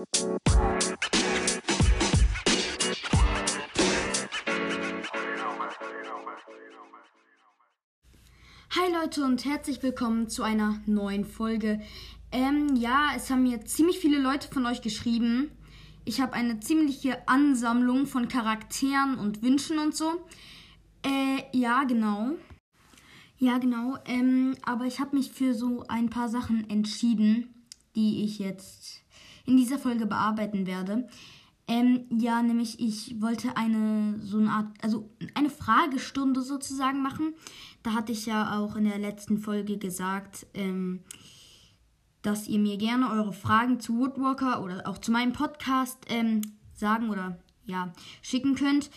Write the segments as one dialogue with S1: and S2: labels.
S1: Hi Leute und herzlich willkommen zu einer neuen Folge. Ähm, ja, es haben mir ziemlich viele Leute von euch geschrieben. Ich habe eine ziemliche Ansammlung von Charakteren und Wünschen und so. Äh, ja, genau. Ja, genau. Ähm, aber ich habe mich für so ein paar Sachen entschieden, die ich jetzt in dieser Folge bearbeiten werde. Ähm, ja, nämlich ich wollte eine so eine Art, also eine Fragestunde sozusagen machen. Da hatte ich ja auch in der letzten Folge gesagt, ähm, dass ihr mir gerne eure Fragen zu Woodwalker oder auch zu meinem Podcast ähm, sagen oder ja schicken könnt.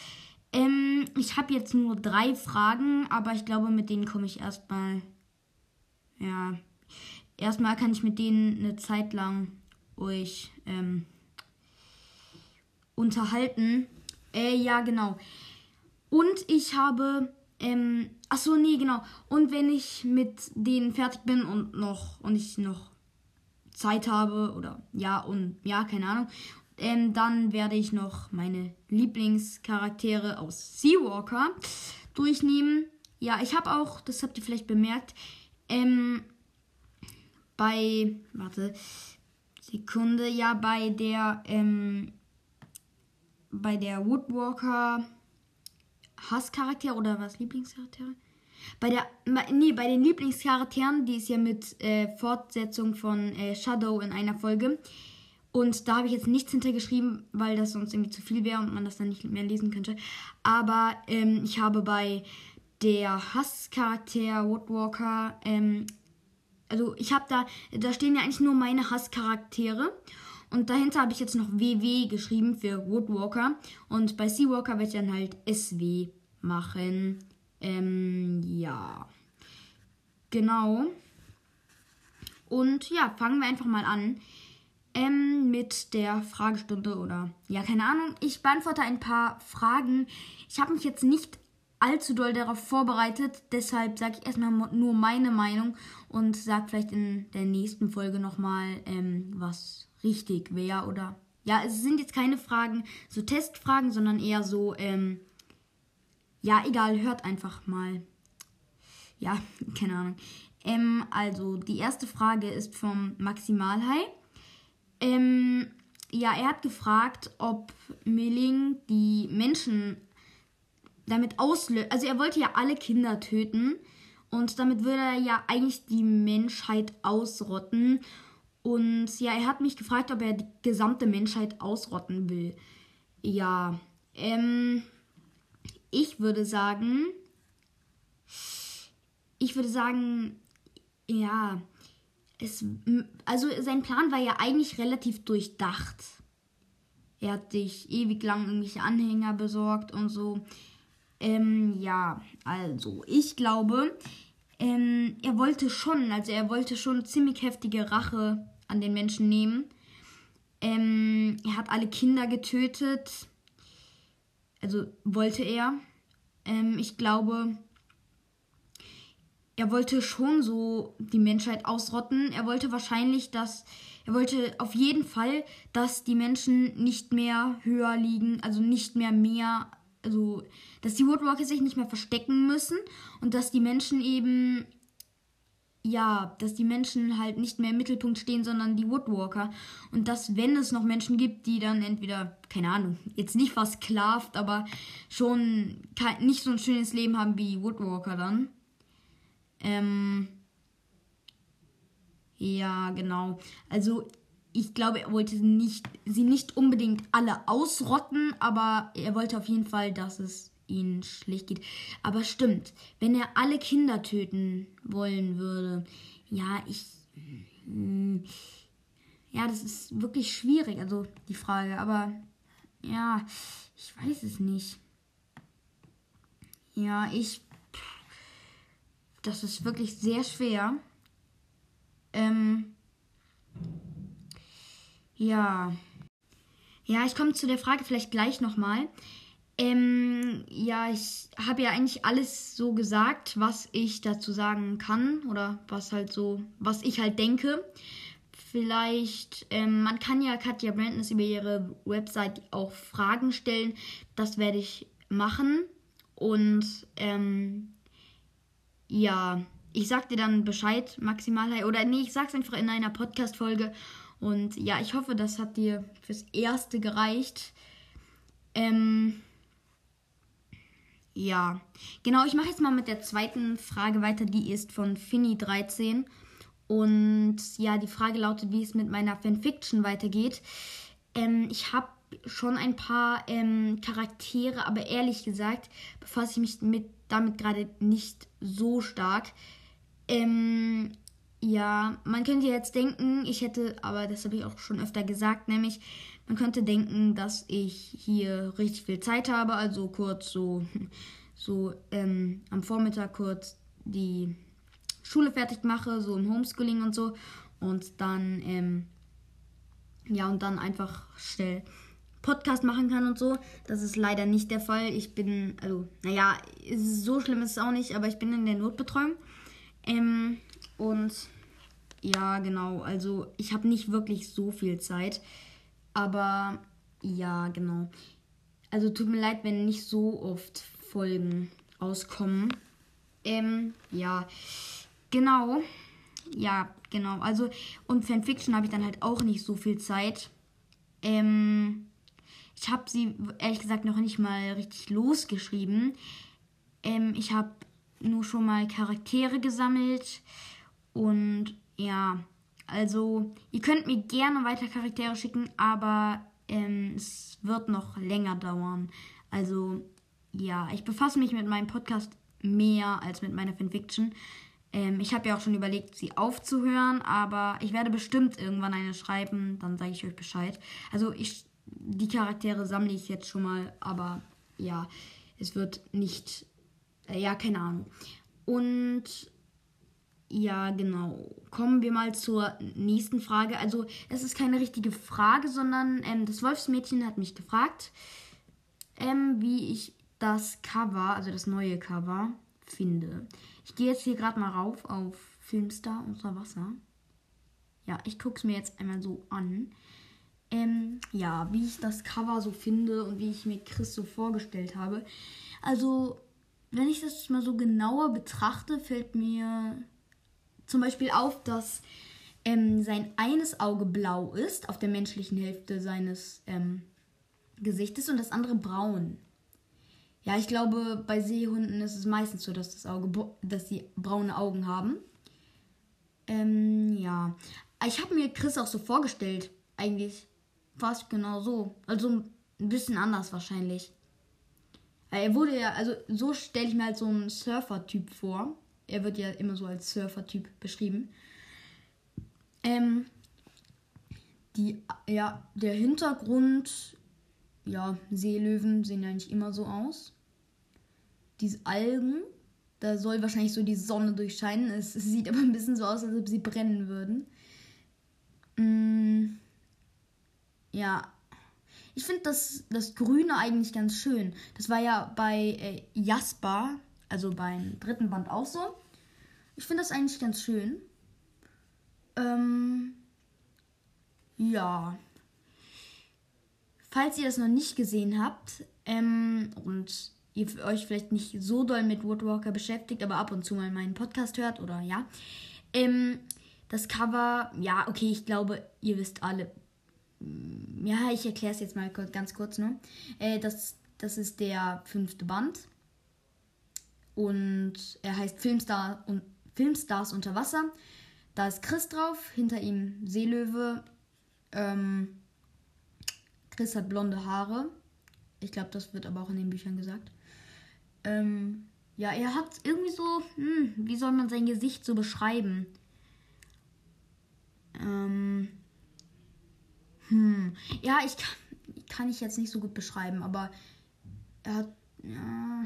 S1: Ähm, ich habe jetzt nur drei Fragen, aber ich glaube, mit denen komme ich erstmal. Ja, erstmal kann ich mit denen eine Zeit lang euch ähm, unterhalten. Äh, ja, genau. Und ich habe, ähm, ach so, nee, genau. Und wenn ich mit denen fertig bin und noch, und ich noch Zeit habe oder ja und ja, keine Ahnung, ähm, dann werde ich noch meine Lieblingscharaktere aus Seawalker durchnehmen. Ja, ich habe auch, das habt ihr vielleicht bemerkt, ähm, bei, warte, Sekunde, ja, bei der, ähm, bei der Woodwalker Hasscharakter oder was Lieblingscharaktere? Bei der nee, bei den Lieblingscharakteren, die ist ja mit äh, Fortsetzung von äh, Shadow in einer Folge. Und da habe ich jetzt nichts hintergeschrieben, weil das sonst irgendwie zu viel wäre und man das dann nicht mehr lesen könnte. Aber ähm, ich habe bei der Hasscharakter Woodwalker, ähm, also ich habe da, da stehen ja eigentlich nur meine Hasscharaktere. Und dahinter habe ich jetzt noch WW geschrieben für Woodwalker. Und bei Seawalker werde ich dann halt SW machen. Ähm, ja. Genau. Und ja, fangen wir einfach mal an ähm, mit der Fragestunde oder ja, keine Ahnung. Ich beantworte ein paar Fragen. Ich habe mich jetzt nicht allzu doll darauf vorbereitet, deshalb sage ich erstmal nur meine Meinung und sage vielleicht in der nächsten Folge nochmal, ähm, was richtig wäre oder. Ja, es sind jetzt keine Fragen, so Testfragen, sondern eher so, ähm, ja, egal, hört einfach mal. Ja, keine Ahnung. Ähm, also, die erste Frage ist vom Maximalhai. Ähm, ja, er hat gefragt, ob Milling die Menschen damit auslöst. Also, er wollte ja alle Kinder töten. Und damit würde er ja eigentlich die Menschheit ausrotten. Und ja, er hat mich gefragt, ob er die gesamte Menschheit ausrotten will. Ja, ähm, ich würde sagen, ich würde sagen, ja, es, also sein Plan war ja eigentlich relativ durchdacht. Er hat sich ewig lang irgendwelche Anhänger besorgt und so. Ähm, ja, also ich glaube, ähm, er wollte schon, also er wollte schon ziemlich heftige Rache an den Menschen nehmen. Ähm, er hat alle Kinder getötet. Also wollte er. Ähm, ich glaube, er wollte schon so die Menschheit ausrotten. Er wollte wahrscheinlich, dass. Er wollte auf jeden Fall, dass die Menschen nicht mehr höher liegen, also nicht mehr mehr. Also, dass die Woodwalker sich nicht mehr verstecken müssen und dass die Menschen eben ja, dass die Menschen halt nicht mehr im Mittelpunkt stehen, sondern die Woodwalker. Und dass, wenn es noch Menschen gibt, die dann entweder, keine Ahnung, jetzt nicht versklavt, aber schon kein, nicht so ein schönes Leben haben wie Woodwalker dann. Ähm, ja, genau. Also, ich glaube, er wollte nicht, sie nicht unbedingt alle ausrotten, aber er wollte auf jeden Fall, dass es ihnen schlecht geht. Aber stimmt, wenn er alle Kinder töten wollen würde, ja, ich. Hm, ja, das ist wirklich schwierig, also die Frage. Aber ja, ich weiß es nicht. Ja, ich. Das ist wirklich sehr schwer. Ähm. Ja. Ja, ich komme zu der Frage vielleicht gleich nochmal. Ähm, ja, ich habe ja eigentlich alles so gesagt, was ich dazu sagen kann oder was halt so, was ich halt denke. vielleicht, ähm, man kann ja Katja Brandness über ihre Website auch Fragen stellen. Das werde ich machen. Und ähm, ja, ich sag dir dann Bescheid, maximal. Oder nee, ich sag's einfach in einer Podcast-Folge. Und ja, ich hoffe, das hat dir fürs Erste gereicht. Ähm, ja, genau, ich mache jetzt mal mit der zweiten Frage weiter. Die ist von Finny13. Und ja, die Frage lautet, wie es mit meiner Fanfiction weitergeht. Ähm, ich habe schon ein paar ähm, Charaktere, aber ehrlich gesagt befasse ich mich mit, damit gerade nicht so stark. Ähm, ja, man könnte jetzt denken, ich hätte, aber das habe ich auch schon öfter gesagt, nämlich man könnte denken, dass ich hier richtig viel Zeit habe, also kurz so, so ähm, am Vormittag kurz die Schule fertig mache, so im Homeschooling und so. Und dann, ähm, ja, und dann einfach schnell Podcast machen kann und so. Das ist leider nicht der Fall. Ich bin, also, naja, so schlimm ist es auch nicht, aber ich bin in der Notbetreuung. Ähm, und ja, genau, also ich habe nicht wirklich so viel Zeit. Aber ja, genau. Also tut mir leid, wenn nicht so oft Folgen auskommen. Ähm, ja. Genau. Ja, genau. Also, und Fanfiction habe ich dann halt auch nicht so viel Zeit. Ähm, ich habe sie ehrlich gesagt noch nicht mal richtig losgeschrieben. Ähm, ich habe nur schon mal Charaktere gesammelt. Und ja, also ihr könnt mir gerne weiter Charaktere schicken, aber ähm, es wird noch länger dauern. Also ja, ich befasse mich mit meinem Podcast mehr als mit meiner Fanfiction. Ähm, ich habe ja auch schon überlegt, sie aufzuhören, aber ich werde bestimmt irgendwann eine schreiben, dann sage ich euch Bescheid. Also ich, die Charaktere sammle ich jetzt schon mal, aber ja, es wird nicht, äh, ja, keine Ahnung. Und ja, genau. Kommen wir mal zur nächsten Frage. Also, es ist keine richtige Frage, sondern ähm, das Wolfsmädchen hat mich gefragt, ähm, wie ich das Cover, also das neue Cover, finde. Ich gehe jetzt hier gerade mal rauf auf Filmstar unter Wasser. Ja, ich gucke es mir jetzt einmal so an. Ähm, ja, wie ich das Cover so finde und wie ich mir Chris so vorgestellt habe. Also, wenn ich das mal so genauer betrachte, fällt mir zum Beispiel auf, dass ähm, sein eines Auge blau ist, auf der menschlichen Hälfte seines ähm, Gesichtes und das andere braun. Ja, ich glaube, bei Seehunden ist es meistens so, dass das Auge, dass sie braune Augen haben. Ähm, ja. Ich habe mir Chris auch so vorgestellt, eigentlich. Fast genau so. Also ein bisschen anders wahrscheinlich. Er wurde ja, also so stelle ich mir halt so einen Surfer-Typ vor. Er wird ja immer so als Surfer-Typ beschrieben. Ähm, die, ja, der Hintergrund ja, Seelöwen sehen eigentlich immer so aus. Diese Algen, da soll wahrscheinlich so die Sonne durchscheinen. Es, es sieht aber ein bisschen so aus, als ob sie brennen würden. Mm, ja. Ich finde das, das Grüne eigentlich ganz schön. Das war ja bei äh, Jasper, also beim dritten Band auch so. Ich finde das eigentlich ganz schön. Ähm, ja. Falls ihr das noch nicht gesehen habt ähm, und ihr euch vielleicht nicht so doll mit Woodwalker beschäftigt, aber ab und zu mal meinen Podcast hört oder ja, ähm, das Cover, ja, okay, ich glaube, ihr wisst alle. Mm, ja, ich erkläre es jetzt mal ganz kurz nur. Äh, das, das ist der fünfte Band. Und er heißt Filmstar und Filmstars unter Wasser. Da ist Chris drauf, hinter ihm Seelöwe. Ähm, Chris hat blonde Haare. Ich glaube, das wird aber auch in den Büchern gesagt. Ähm, ja, er hat irgendwie so, hm, wie soll man sein Gesicht so beschreiben? Ähm, hm, ja, ich kann, kann ich jetzt nicht so gut beschreiben, aber er hat, ja,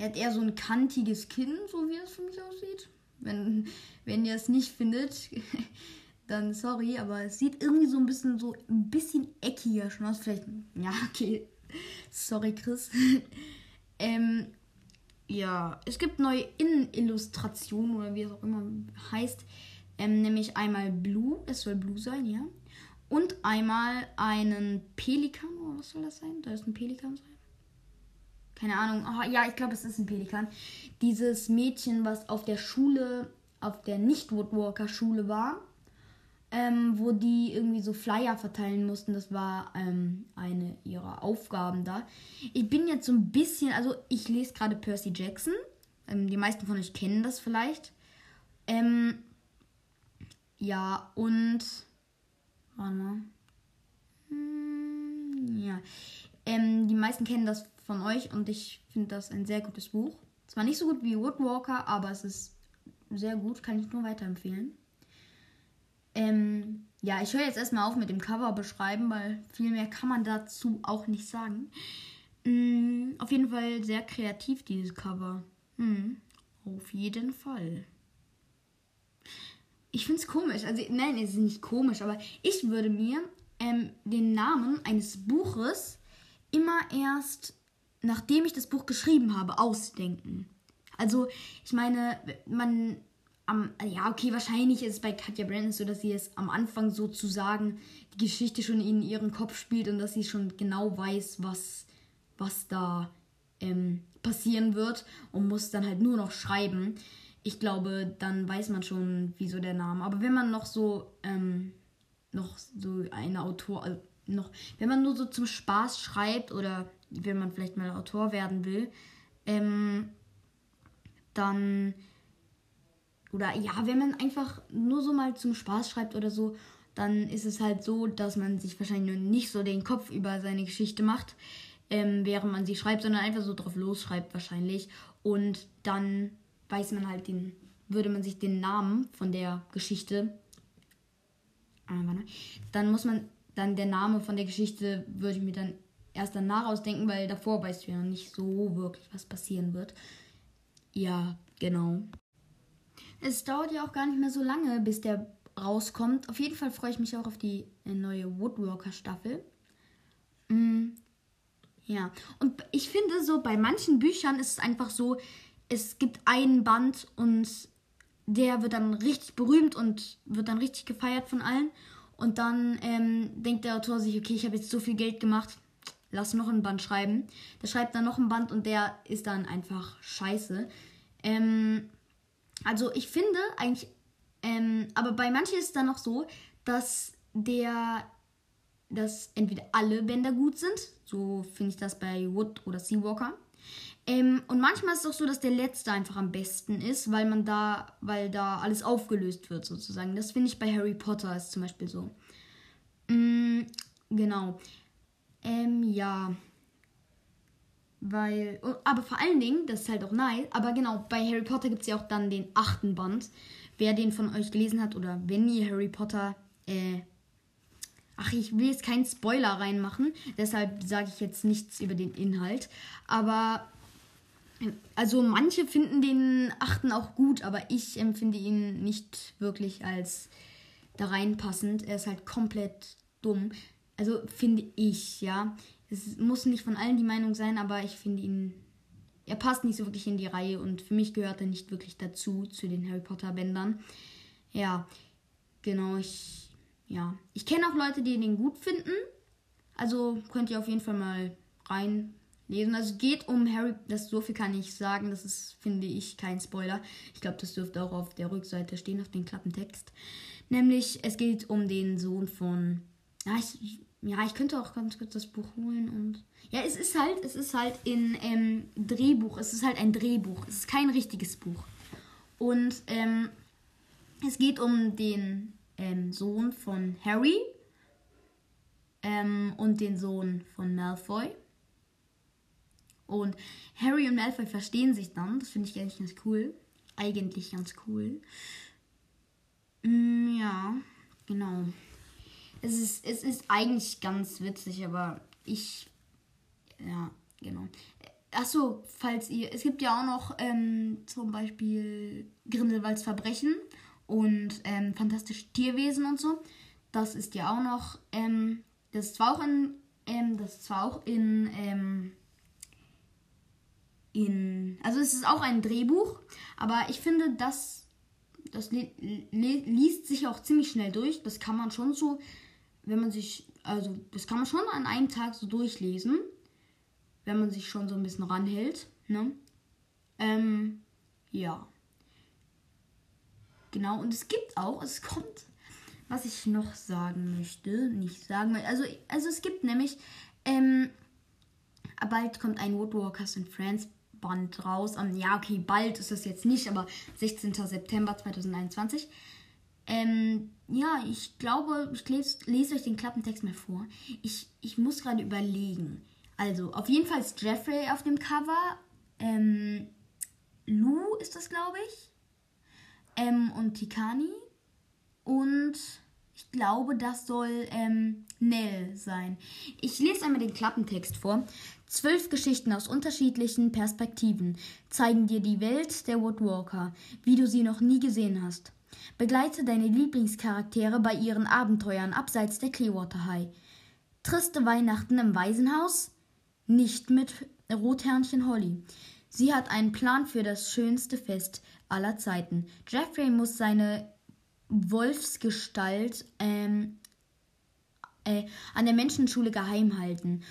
S1: er hat eher so ein kantiges Kinn, so wie es für mich aussieht. Wenn, wenn ihr es nicht findet, dann sorry, aber es sieht irgendwie so ein bisschen so ein bisschen eckiger schon aus. Vielleicht, ja, okay. Sorry, Chris. ähm, ja, es gibt neue Innenillustrationen oder wie es auch immer heißt. Ähm, nämlich einmal Blue, es soll Blue sein, ja. Und einmal einen Pelikan, oder was soll das sein? Soll das ein Pelikan sein? Keine Ahnung. Oh, ja, ich glaube, es ist ein Pelikan. Dieses Mädchen, was auf der Schule, auf der Nicht-Woodwalker-Schule war, ähm, wo die irgendwie so Flyer verteilen mussten. Das war ähm, eine ihrer Aufgaben da. Ich bin jetzt so ein bisschen, also ich lese gerade Percy Jackson. Ähm, die meisten von euch kennen das vielleicht. Ähm, ja, und. Warte mal. Hm, ja. Ähm, die meisten kennen das von euch und ich finde das ein sehr gutes Buch. Zwar nicht so gut wie Woodwalker, aber es ist sehr gut, kann ich nur weiterempfehlen. Ähm, ja, ich höre jetzt erstmal auf mit dem Cover beschreiben, weil viel mehr kann man dazu auch nicht sagen. Mm, auf jeden Fall sehr kreativ, dieses Cover. Mm, auf jeden Fall. Ich finde es komisch. Also, nein, es ist nicht komisch, aber ich würde mir ähm, den Namen eines Buches immer erst, nachdem ich das Buch geschrieben habe, ausdenken. Also, ich meine, man am, ja, okay, wahrscheinlich ist es bei Katja Brandon so, dass sie es am Anfang sozusagen die Geschichte schon in ihrem Kopf spielt und dass sie schon genau weiß, was, was da ähm, passieren wird und muss dann halt nur noch schreiben. Ich glaube, dann weiß man schon, wieso der Name. Aber wenn man noch so, ähm, noch so eine Autor, also noch, wenn man nur so zum Spaß schreibt oder wenn man vielleicht mal Autor werden will, ähm, dann oder ja, wenn man einfach nur so mal zum Spaß schreibt oder so, dann ist es halt so, dass man sich wahrscheinlich nicht so den Kopf über seine Geschichte macht, ähm, während man sie schreibt, sondern einfach so drauf losschreibt wahrscheinlich. Und dann weiß man halt den, würde man sich den Namen von der Geschichte, äh, dann muss man, dann der Name von der Geschichte würde ich mir dann erst danach ausdenken, weil davor weißt du ja nicht so wirklich, was passieren wird. Ja, genau. Es dauert ja auch gar nicht mehr so lange, bis der rauskommt. Auf jeden Fall freue ich mich auch auf die äh, neue Woodwalker-Staffel. Mm, ja, und ich finde so, bei manchen Büchern ist es einfach so, es gibt einen Band und der wird dann richtig berühmt und wird dann richtig gefeiert von allen. Und dann ähm, denkt der Autor sich, okay, ich habe jetzt so viel Geld gemacht, lass noch einen Band schreiben. Der schreibt dann noch einen Band und der ist dann einfach scheiße. Ähm, also ich finde eigentlich, ähm, aber bei manchen ist es dann noch so, dass der, dass entweder alle Bänder gut sind, so finde ich das bei Wood oder Seawalker. Ähm, und manchmal ist es auch so, dass der letzte einfach am besten ist, weil man da, weil da alles aufgelöst wird sozusagen. Das finde ich bei Harry Potter ist zum Beispiel so. Mm, genau. Ähm, ja. Weil, aber vor allen Dingen, das ist halt auch nice, aber genau, bei Harry Potter gibt es ja auch dann den achten Band. Wer den von euch gelesen hat oder wenn ihr Harry Potter, äh, ach, ich will jetzt keinen Spoiler reinmachen, deshalb sage ich jetzt nichts über den Inhalt. Aber, also manche finden den achten auch gut, aber ich empfinde ihn nicht wirklich als da reinpassend. Er ist halt komplett dumm. Also finde ich, ja es muss nicht von allen die Meinung sein, aber ich finde ihn. Er passt nicht so wirklich in die Reihe und für mich gehört er nicht wirklich dazu, zu den Harry Potter Bändern. Ja, genau, ich. Ja. Ich kenne auch Leute, die den gut finden. Also könnt ihr auf jeden Fall mal reinlesen. Also es geht um Harry, das so viel kann ich sagen, das ist, finde ich, kein Spoiler. Ich glaube, das dürfte auch auf der Rückseite stehen, auf dem Klappentext. Nämlich, es geht um den Sohn von. Ja, ich, ja, ich könnte auch ganz kurz das Buch holen und. Ja, es ist halt, es ist halt in ähm, Drehbuch. Es ist halt ein Drehbuch. Es ist kein richtiges Buch. Und ähm, es geht um den ähm, Sohn von Harry ähm, und den Sohn von Malfoy. Und Harry und Malfoy verstehen sich dann. Das finde ich eigentlich ganz cool. Eigentlich ganz cool. Mm, ja, genau. Es ist, es ist eigentlich ganz witzig, aber ich. Ja, genau. Achso, falls ihr. Es gibt ja auch noch ähm, zum Beispiel Grindelwalds Verbrechen und ähm, fantastische Tierwesen und so. Das ist ja auch noch. Ähm, das ist zwar auch in. Ähm, das ist zwar auch in. Ähm, in. Also es ist auch ein Drehbuch, aber ich finde, das das li li liest sich auch ziemlich schnell durch. Das kann man schon so, wenn man sich, also das kann man schon an einem Tag so durchlesen, wenn man sich schon so ein bisschen ranhält. Ne? Ähm, ja. Genau, und es gibt auch, es kommt, was ich noch sagen möchte, nicht sagen möchte. Also, also es gibt nämlich, ähm, bald kommt ein Woodwalkers and Friends Band raus. Um, ja, okay, bald ist das jetzt nicht, aber 16. September 2021. Ähm, ja, ich glaube, ich lese, lese euch den Klappentext mal vor. Ich, ich muss gerade überlegen. Also, auf jeden Fall ist Jeffrey auf dem Cover. Ähm, Lou ist das, glaube ich. Ähm, und Tikani. Und ich glaube, das soll ähm, Nell sein. Ich lese einmal den Klappentext vor. Zwölf Geschichten aus unterschiedlichen Perspektiven zeigen dir die Welt der Woodwalker, wie du sie noch nie gesehen hast. Begleite deine Lieblingscharaktere bei ihren Abenteuern abseits der Clearwater High. Triste Weihnachten im Waisenhaus? Nicht mit Rothörnchen Holly. Sie hat einen Plan für das schönste Fest aller Zeiten. Jeffrey muss seine Wolfsgestalt ähm, äh, an der Menschenschule geheim halten.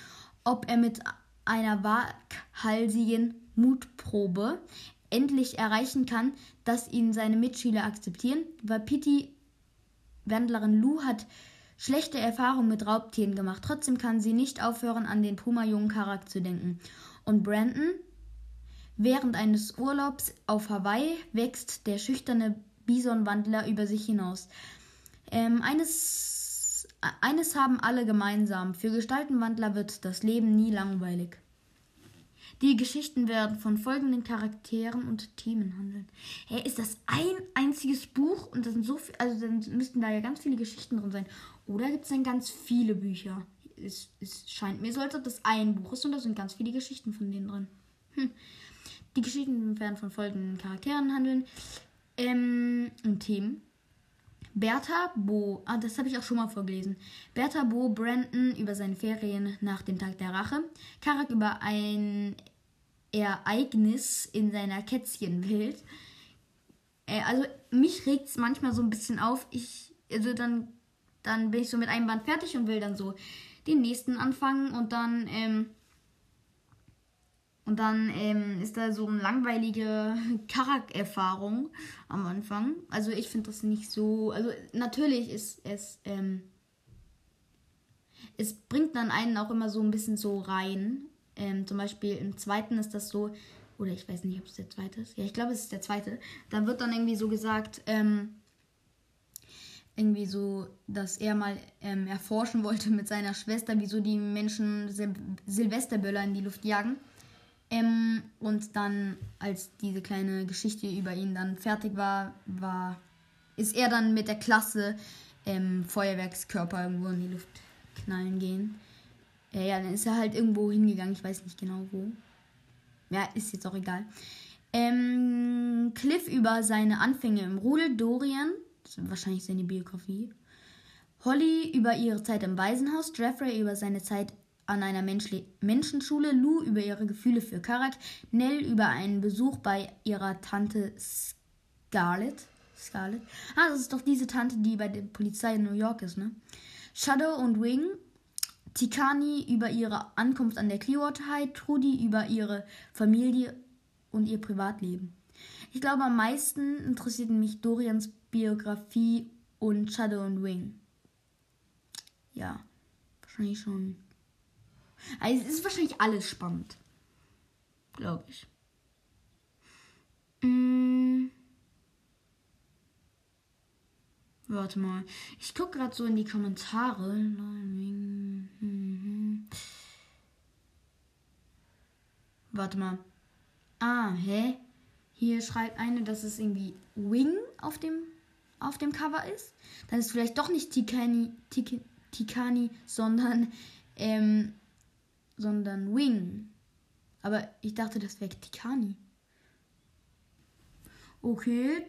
S1: Ob er mit einer waghalsigen Mutprobe endlich erreichen kann, dass ihn seine Mitschüler akzeptieren, weil Pitti Wendlerin Lou hat schlechte Erfahrungen mit Raubtieren gemacht. Trotzdem kann sie nicht aufhören, an den Puma-jungen Charakter zu denken. Und Brandon? Während eines Urlaubs auf Hawaii wächst der schüchterne Bisonwandler über sich hinaus. Ähm, eines eines haben alle gemeinsam. Für Gestaltenwandler wird das Leben nie langweilig. Die Geschichten werden von folgenden Charakteren und Themen handeln. Hey, ist das ein einziges Buch und das sind so viel, also dann müssten da ja ganz viele Geschichten drin sein. Oder gibt es dann ganz viele Bücher? Es, es scheint mir so, als ob das ein Buch ist und da sind ganz viele Geschichten von denen drin. Hm. Die Geschichten werden von folgenden Charakteren handeln ähm, und Themen. Bertha Bo, ah, das habe ich auch schon mal vorgelesen. Bertha Bo Brandon über seine Ferien nach dem Tag der Rache. Karak über ein Ereignis in seiner Kätzchenwelt. Äh, also mich regt es manchmal so ein bisschen auf. Ich, also dann, dann bin ich so mit einem Band fertig und will dann so den nächsten anfangen und dann ähm, und dann ähm, ist da so eine langweilige Charaktererfahrung am Anfang. Also ich finde das nicht so. Also natürlich ist es. Ähm, es bringt dann einen auch immer so ein bisschen so rein. Ähm, zum Beispiel im zweiten ist das so. Oder ich weiß nicht, ob es der zweite ist. Ja, ich glaube, es ist der zweite. Da wird dann irgendwie so gesagt, ähm, irgendwie so, dass er mal ähm, erforschen wollte mit seiner Schwester, wieso die Menschen Sil Silvesterböller in die Luft jagen. Ähm, und dann, als diese kleine Geschichte über ihn dann fertig war, war ist er dann mit der Klasse ähm, Feuerwerkskörper irgendwo in die Luft knallen gehen. Ja, ja, dann ist er halt irgendwo hingegangen, ich weiß nicht genau wo. Ja, ist jetzt auch egal. Ähm, Cliff über seine Anfänge im Rudel, Dorian, das ist wahrscheinlich seine Biografie. Holly über ihre Zeit im Waisenhaus, Jeffrey über seine Zeit an einer Menschli Menschenschule, Lou über ihre Gefühle für Karak, Nell über einen Besuch bei ihrer Tante Scarlett. Scarlett. Ah, das ist doch diese Tante, die bei der Polizei in New York ist, ne? Shadow und Wing. Tikani über ihre Ankunft an der Clearwater High, Trudy über ihre Familie und ihr Privatleben. Ich glaube, am meisten interessierten mich Dorians Biografie und Shadow und Wing. Ja, wahrscheinlich schon. Also es ist wahrscheinlich alles spannend. Glaube ich. Hm. Warte mal. Ich gucke gerade so in die Kommentare. Warte mal. Ah, hä? Hier schreibt eine, dass es irgendwie Wing auf dem, auf dem Cover ist. Dann ist vielleicht doch nicht Tikani, Tik, Tikani sondern ähm, sondern Wing. Aber ich dachte, das wäre Tikani. Okay.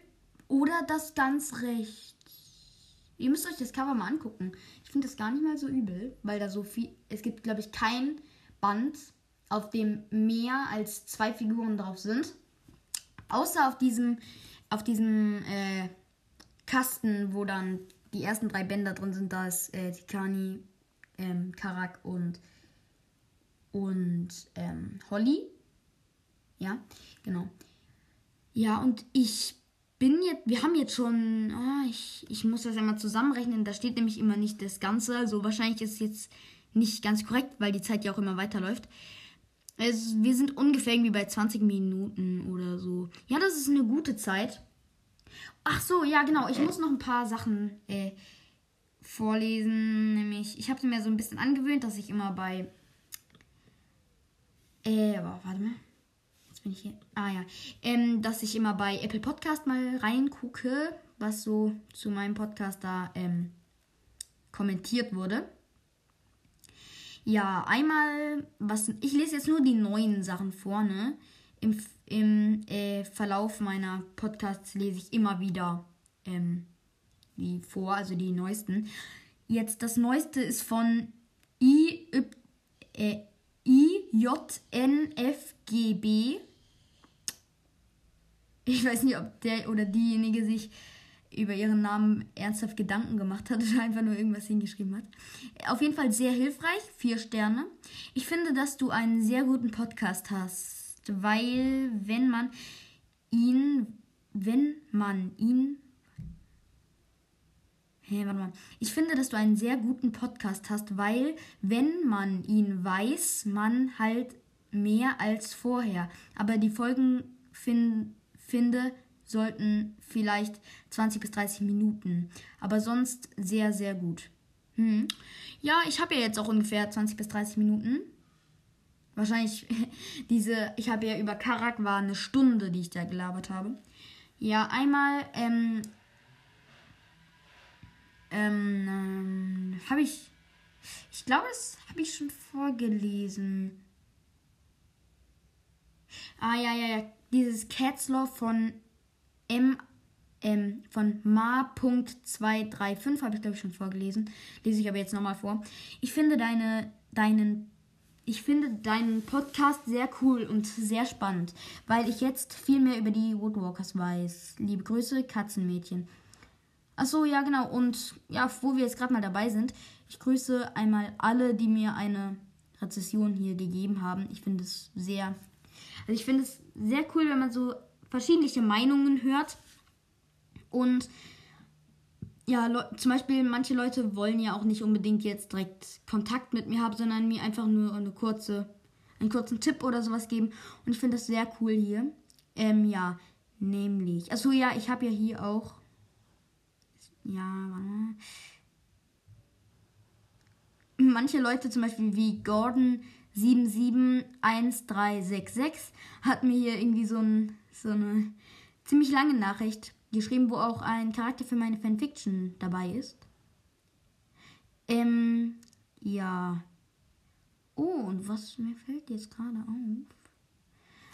S1: Oder das ganz rechts. Ihr müsst euch das Cover mal angucken. Ich finde das gar nicht mal so übel, weil da so viel. Es gibt, glaube ich, kein Band, auf dem mehr als zwei Figuren drauf sind. Außer auf diesem, auf diesem, äh, Kasten, wo dann die ersten drei Bänder drin sind. Da ist äh, Tikani, ähm, Karak und, und ähm, Holly. Ja, genau. Ja, und ich bin jetzt, wir haben jetzt schon, oh, ich, ich muss das einmal zusammenrechnen, da steht nämlich immer nicht das Ganze, also wahrscheinlich ist es jetzt nicht ganz korrekt, weil die Zeit ja auch immer weiterläuft. Also, wir sind ungefähr irgendwie bei 20 Minuten oder so. Ja, das ist eine gute Zeit. Ach so, ja, genau. Ich muss noch ein paar Sachen äh, vorlesen. Nämlich, ich habe mir so ein bisschen angewöhnt, dass ich immer bei. Äh, warte mal. Jetzt bin ich hier. Ah ja. Ähm, dass ich immer bei Apple Podcast mal reingucke, was so zu meinem Podcast da ähm, kommentiert wurde. Ja, einmal, was. Ich lese jetzt nur die neuen Sachen vor, ne? Im, im äh, Verlauf meiner Podcasts lese ich immer wieder ähm, die vor, also die neuesten. Jetzt das neueste ist von I, äh, IJNFGB. Ich weiß nicht, ob der oder diejenige sich über ihren Namen ernsthaft Gedanken gemacht hat oder einfach nur irgendwas hingeschrieben hat. Auf jeden Fall sehr hilfreich, vier Sterne. Ich finde, dass du einen sehr guten Podcast hast, weil wenn man ihn, wenn man ihn Hey, warte mal. Ich finde, dass du einen sehr guten Podcast hast, weil, wenn man ihn weiß, man halt mehr als vorher. Aber die Folgen fin finde sollten vielleicht 20 bis 30 Minuten. Aber sonst sehr, sehr gut. Hm. Ja, ich habe ja jetzt auch ungefähr 20 bis 30 Minuten. Wahrscheinlich diese, ich habe ja über Karak war eine Stunde, die ich da gelabert habe. Ja, einmal ähm, ähm, ähm habe ich. Ich glaube, das habe ich schon vorgelesen. Ah, ja, ja, ja. Dieses Cat's Law von M. Ähm, von Ma.235 habe ich, glaube ich, schon vorgelesen. Lese ich aber jetzt nochmal vor. Ich finde deine, deinen ich finde deinen Podcast sehr cool und sehr spannend, weil ich jetzt viel mehr über die Woodwalkers weiß. Liebe Grüße, Katzenmädchen. Achso, ja, genau. Und ja, wo wir jetzt gerade mal dabei sind, ich grüße einmal alle, die mir eine Rezession hier gegeben haben. Ich finde es sehr, also ich finde es sehr cool, wenn man so verschiedene Meinungen hört. Und ja, zum Beispiel manche Leute wollen ja auch nicht unbedingt jetzt direkt Kontakt mit mir haben, sondern mir einfach nur eine kurze, einen kurzen Tipp oder sowas geben. Und ich finde das sehr cool hier. Ähm, ja, nämlich. Achso, ja, ich habe ja hier auch ja. Manche Leute, zum Beispiel wie Gordon 771366, hat mir hier irgendwie so, ein, so eine ziemlich lange Nachricht geschrieben, wo auch ein Charakter für meine Fanfiction dabei ist. Ähm, ja. Oh, und was mir fällt jetzt gerade auf?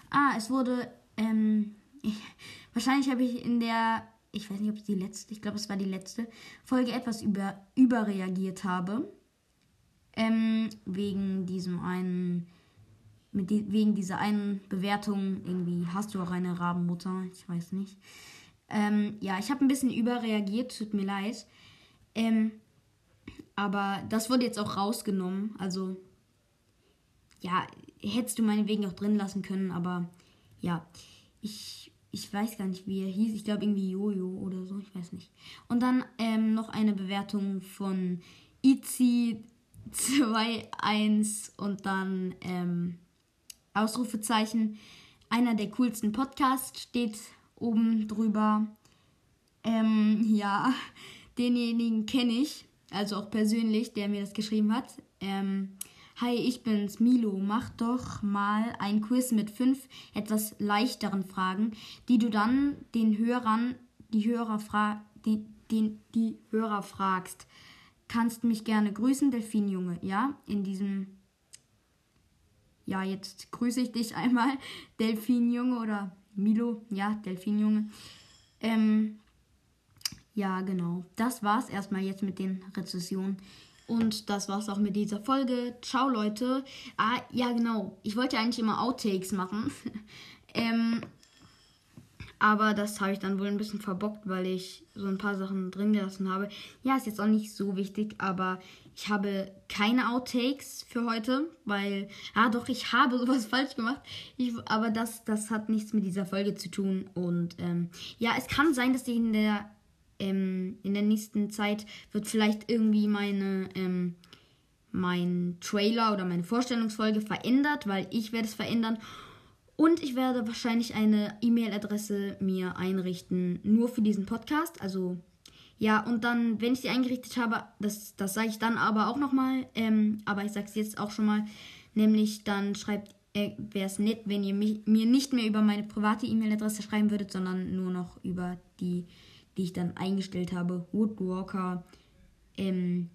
S1: Ah, es wurde, ähm, ich, wahrscheinlich habe ich in der ich weiß nicht, ob es die letzte, ich glaube, es war die letzte Folge etwas über, überreagiert habe. Ähm, wegen diesem einen, die, wegen dieser einen Bewertung, irgendwie hast du auch eine Rabenmutter, ich weiß nicht. Ähm, ja, ich habe ein bisschen überreagiert, tut mir leid. Ähm, aber das wurde jetzt auch rausgenommen. Also, ja, hättest du meinetwegen auch drin lassen können, aber ja, ich ich weiß gar nicht, wie er hieß. Ich glaube irgendwie Jojo oder so, ich weiß nicht. Und dann ähm, noch eine Bewertung von Itzy 21 und dann ähm, Ausrufezeichen. Einer der coolsten Podcasts steht oben drüber. Ähm, ja, denjenigen kenne ich, also auch persönlich, der mir das geschrieben hat. Ähm, Hi, ich bin's, Milo. Mach doch mal ein Quiz mit fünf etwas leichteren Fragen, die du dann den Hörern, die Hörer fra die, die, die Hörer fragst. Kannst mich gerne grüßen, Delfinjunge. Ja, in diesem. Ja, jetzt grüße ich dich einmal, Delfinjunge oder Milo. Ja, Delfinjunge. Ähm, ja, genau. Das war's erstmal jetzt mit den Rezessionen. Und das war's auch mit dieser Folge. Ciao, Leute. Ah, ja, genau. Ich wollte eigentlich immer Outtakes machen. ähm, Aber das habe ich dann wohl ein bisschen verbockt, weil ich so ein paar Sachen drin gelassen habe. Ja, ist jetzt auch nicht so wichtig, aber ich habe keine Outtakes für heute, weil, ah doch, ich habe sowas falsch gemacht. Ich, aber das, das hat nichts mit dieser Folge zu tun. Und ähm, ja, es kann sein, dass ich in der, ähm, in der nächsten Zeit wird vielleicht irgendwie meine, ähm, mein Trailer oder meine Vorstellungsfolge verändert, weil ich werde es verändern. Und ich werde wahrscheinlich eine E-Mail-Adresse mir einrichten, nur für diesen Podcast. Also ja, und dann, wenn ich sie eingerichtet habe, das, das sage ich dann aber auch nochmal, ähm, aber ich sage es jetzt auch schon mal, nämlich dann schreibt, äh, wäre es nett, wenn ihr mich, mir nicht mehr über meine private E-Mail-Adresse schreiben würdet, sondern nur noch über die, die ich dann eingestellt habe, Woodwalker. Ähm,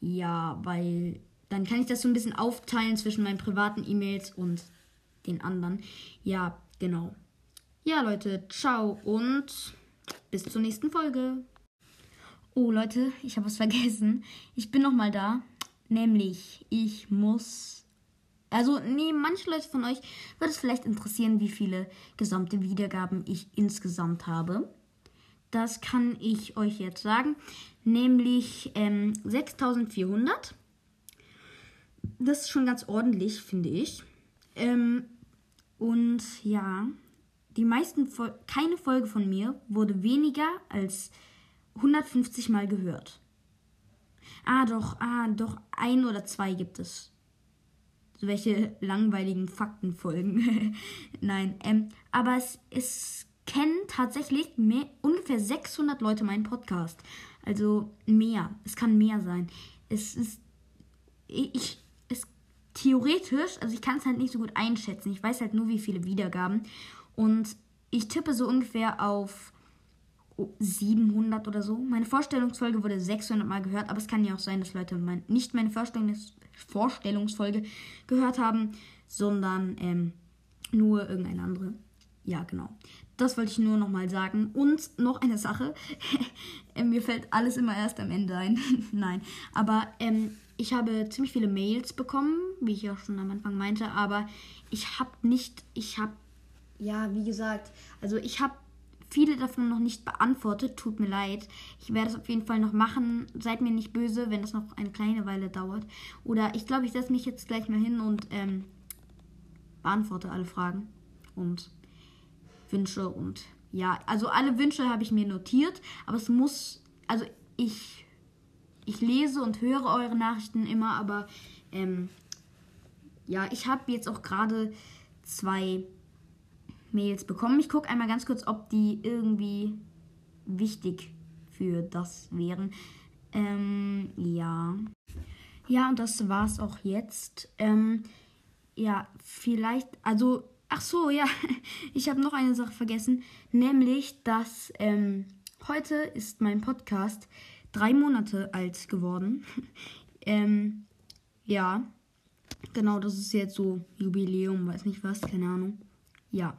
S1: ja, weil dann kann ich das so ein bisschen aufteilen zwischen meinen privaten E-Mails und den anderen. Ja, genau. Ja, Leute, ciao und bis zur nächsten Folge. Oh, Leute, ich habe was vergessen. Ich bin noch mal da. Nämlich, ich muss. Also, nee, manche Leute von euch würde es vielleicht interessieren, wie viele gesamte Wiedergaben ich insgesamt habe. Das kann ich euch jetzt sagen. Nämlich ähm, 6400. Das ist schon ganz ordentlich, finde ich. Ähm, und ja, die meisten, Fol keine Folge von mir wurde weniger als 150 Mal gehört. Ah, doch, ah, doch, ein oder zwei gibt es. Welche langweiligen Faktenfolgen. Nein, ähm, aber es, es kennen tatsächlich mehr, ungefähr 600 Leute meinen Podcast. Also mehr. Es kann mehr sein. Es ist, ich, theoretisch, also ich kann es halt nicht so gut einschätzen. Ich weiß halt nur, wie viele Wiedergaben. Und ich tippe so ungefähr auf 700 oder so. Meine Vorstellungsfolge wurde 600 Mal gehört, aber es kann ja auch sein, dass Leute mein, nicht meine Vorstellungs Vorstellungsfolge gehört haben, sondern ähm, nur irgendeine andere. Ja, genau. Das wollte ich nur nochmal sagen. Und noch eine Sache. Mir fällt alles immer erst am Ende ein. Nein. Aber ähm, ich habe ziemlich viele Mails bekommen, wie ich auch schon am Anfang meinte. Aber ich habe nicht, ich habe, ja, wie gesagt, also ich habe viele davon noch nicht beantwortet. Tut mir leid. Ich werde es auf jeden Fall noch machen. Seid mir nicht böse, wenn das noch eine kleine Weile dauert. Oder ich glaube, ich setze mich jetzt gleich mal hin und ähm, beantworte alle Fragen und Wünsche und ja, also alle Wünsche habe ich mir notiert, aber es muss, also ich, ich lese und höre eure Nachrichten immer, aber ähm, ja, ich habe jetzt auch gerade zwei Mails bekommen. Ich gucke einmal ganz kurz, ob die irgendwie wichtig für das wären. Ähm, ja. Ja, und das war's auch jetzt. Ähm, ja, vielleicht, also, ach so, ja, ich habe noch eine Sache vergessen, nämlich, dass ähm, heute ist mein Podcast drei Monate alt geworden. ähm, ja, genau, das ist jetzt so Jubiläum, weiß nicht was, keine Ahnung. Ja.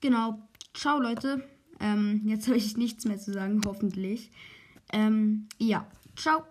S1: Genau. Ciao, Leute. Ähm, jetzt habe ich nichts mehr zu sagen, hoffentlich. Ähm, ja. Ciao.